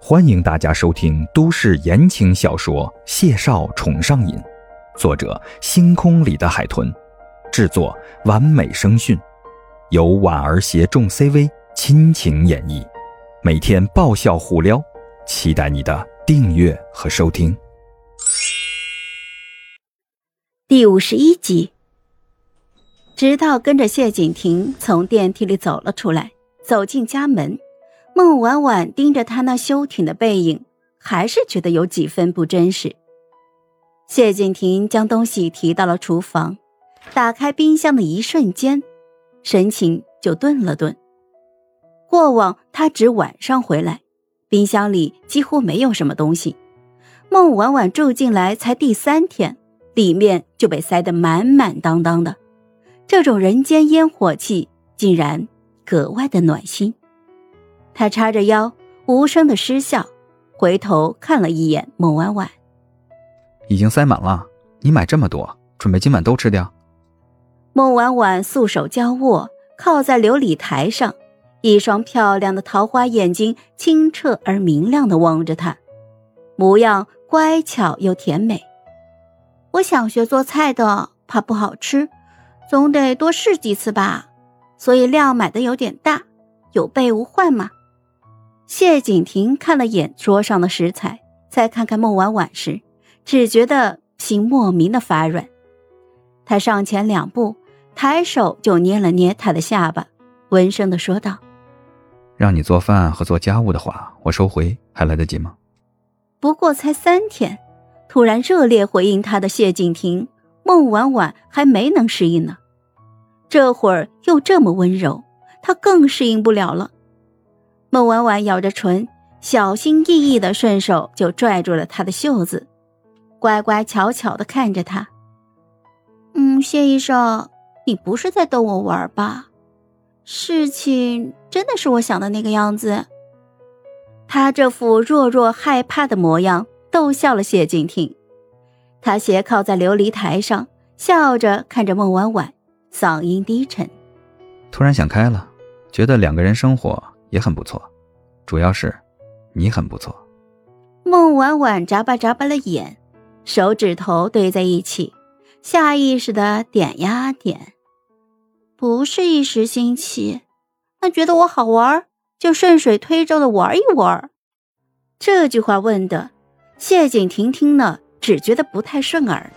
欢迎大家收听都市言情小说《谢少宠上瘾》，作者：星空里的海豚，制作：完美声讯，由婉儿携众 CV 亲情演绎，每天爆笑互撩，期待你的订阅和收听。第五十一集，直到跟着谢景亭从电梯里走了出来，走进家门。孟婉婉盯着他那修挺的背影，还是觉得有几分不真实。谢景亭将东西提到了厨房，打开冰箱的一瞬间，神情就顿了顿。过往他只晚上回来，冰箱里几乎没有什么东西。孟婉婉住进来才第三天，里面就被塞得满满当当的，这种人间烟火气竟然格外的暖心。他叉着腰，无声的失笑，回头看了一眼孟婉婉，已经塞满了。你买这么多，准备今晚都吃掉？孟婉婉素手交握，靠在琉璃台上，一双漂亮的桃花眼睛清澈而明亮的望着他，模样乖巧又甜美。我想学做菜的，怕不好吃，总得多试几次吧，所以量买的有点大，有备无患嘛。谢景亭看了眼桌上的食材，再看看孟婉婉时，只觉得心莫名的发软。他上前两步，抬手就捏了捏她的下巴，温声的说道：“让你做饭和做家务的话，我收回还来得及吗？”不过才三天，突然热烈回应他的谢景亭，孟婉婉还没能适应呢。这会儿又这么温柔，她更适应不了了。孟婉婉咬着唇，小心翼翼的顺手就拽住了他的袖子，乖乖巧巧的看着他。嗯，谢医生，你不是在逗我玩吧？事情真的是我想的那个样子？他这副弱弱害怕的模样逗笑了谢景亭。他斜靠在琉璃台上，笑着看着孟婉婉，嗓音低沉：“突然想开了，觉得两个人生活。”也很不错，主要是你很不错。孟婉婉眨巴眨巴了眼，手指头对在一起，下意识的点呀点。不是一时兴起，那觉得我好玩，就顺水推舟的玩一玩。这句话问的，谢景亭听了只觉得不太顺耳，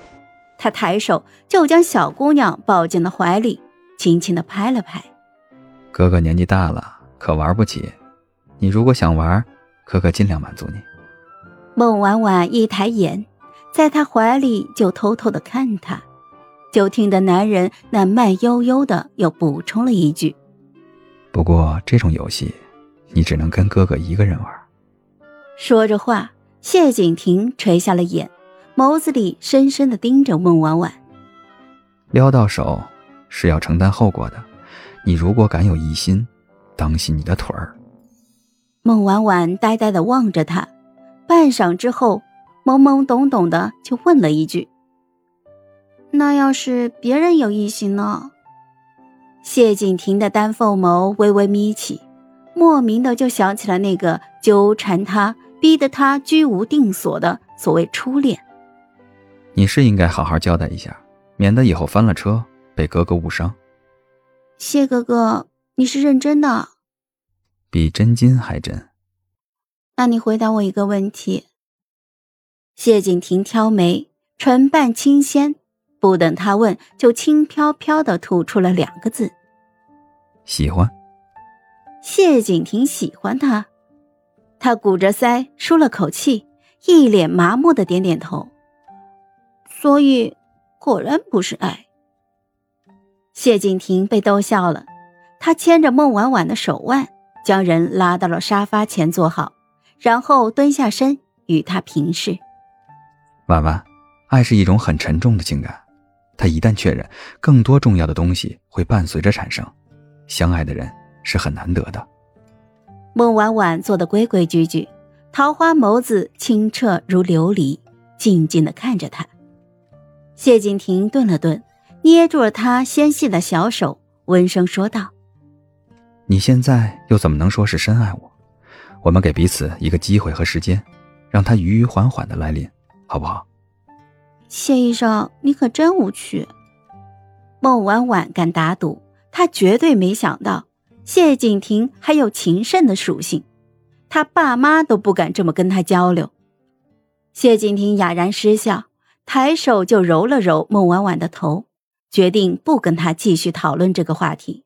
他抬手就将小姑娘抱进了怀里，轻轻的拍了拍。哥哥年纪大了。可玩不起，你如果想玩，可可尽量满足你。孟婉婉一抬眼，在他怀里就偷偷的看他，就听得男人那慢悠悠的又补充了一句：“不过这种游戏，你只能跟哥哥一个人玩。”说着话，谢景亭垂下了眼，眸子里深深的盯着孟婉婉。撩到手是要承担后果的，你如果敢有疑心。当心你的腿儿！孟婉婉呆呆的望着他，半晌之后，懵懵懂懂的就问了一句：“那要是别人有异心呢？”谢景亭的丹凤眸微微眯起，莫名的就想起了那个纠缠他、逼得他居无定所的所谓初恋。你是应该好好交代一下，免得以后翻了车被哥哥误伤。谢哥哥。你是认真的，比真金还真。那你回答我一个问题。谢景亭挑眉，唇瓣轻掀，不等他问，就轻飘飘的吐出了两个字：喜欢。谢景亭喜欢他，他鼓着腮，舒了口气，一脸麻木的点点头。所以，果然不是爱。谢景亭被逗笑了。他牵着孟婉婉的手腕，将人拉到了沙发前坐好，然后蹲下身与她平视。婉婉，爱是一种很沉重的情感，它一旦确认，更多重要的东西会伴随着产生。相爱的人是很难得的。孟婉婉坐得规规矩矩，桃花眸子清澈如琉璃，静静的看着他。谢景亭顿了顿，捏住了他纤细的小手，温声说道。你现在又怎么能说是深爱我？我们给彼此一个机会和时间，让它余余缓缓的来临，好不好？谢医生，你可真无趣。孟婉婉敢打赌，她绝对没想到谢景亭还有情圣的属性，他爸妈都不敢这么跟他交流。谢景亭哑然失笑，抬手就揉了揉孟婉婉的头，决定不跟他继续讨论这个话题。